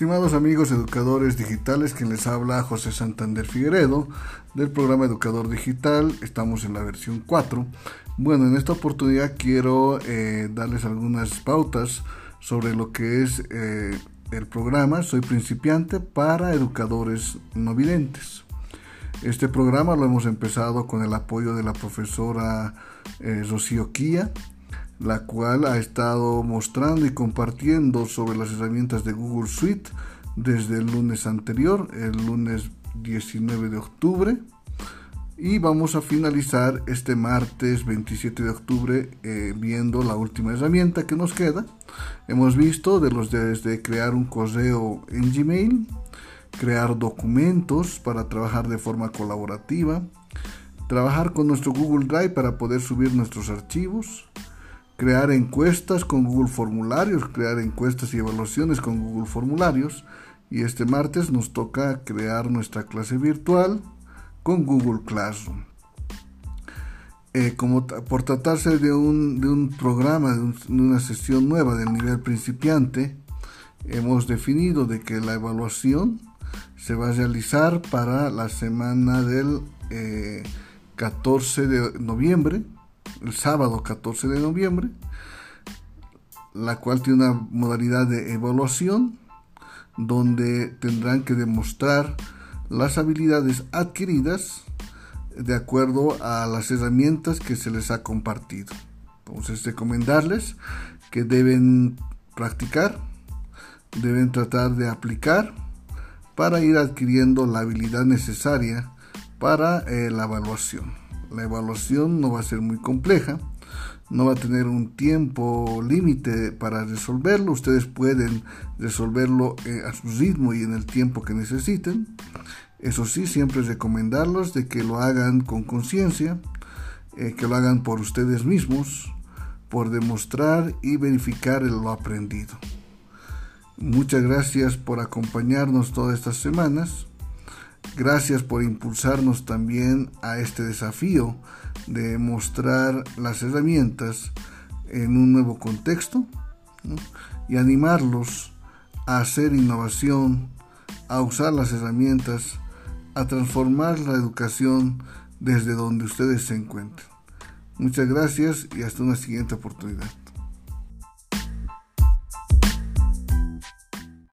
Estimados amigos educadores digitales, quien les habla José Santander Figueredo del programa Educador Digital, estamos en la versión 4. Bueno, en esta oportunidad quiero eh, darles algunas pautas sobre lo que es eh, el programa Soy principiante para educadores no videntes. Este programa lo hemos empezado con el apoyo de la profesora eh, Rocío Quía la cual ha estado mostrando y compartiendo sobre las herramientas de Google Suite desde el lunes anterior, el lunes 19 de octubre. Y vamos a finalizar este martes 27 de octubre eh, viendo la última herramienta que nos queda. Hemos visto de los desde crear un correo en Gmail, crear documentos para trabajar de forma colaborativa, trabajar con nuestro Google Drive para poder subir nuestros archivos, crear encuestas con Google Formularios, crear encuestas y evaluaciones con Google Formularios. Y este martes nos toca crear nuestra clase virtual con Google Classroom. Eh, como por tratarse de un, de un programa, de, una sesión nueva del nivel principiante, hemos definido de que la evaluación se va a realizar para la semana del 14 eh, de noviembre el sábado 14 de noviembre, la cual tiene una modalidad de evaluación donde tendrán que demostrar las habilidades adquiridas de acuerdo a las herramientas que se les ha compartido. Entonces, recomendarles que deben practicar, deben tratar de aplicar para ir adquiriendo la habilidad necesaria para eh, la evaluación. La evaluación no va a ser muy compleja, no va a tener un tiempo límite para resolverlo. Ustedes pueden resolverlo eh, a su ritmo y en el tiempo que necesiten. Eso sí, siempre recomendarlos de que lo hagan con conciencia, eh, que lo hagan por ustedes mismos, por demostrar y verificar lo aprendido. Muchas gracias por acompañarnos todas estas semanas. Gracias por impulsarnos también a este desafío de mostrar las herramientas en un nuevo contexto y animarlos a hacer innovación, a usar las herramientas, a transformar la educación desde donde ustedes se encuentren. Muchas gracias y hasta una siguiente oportunidad.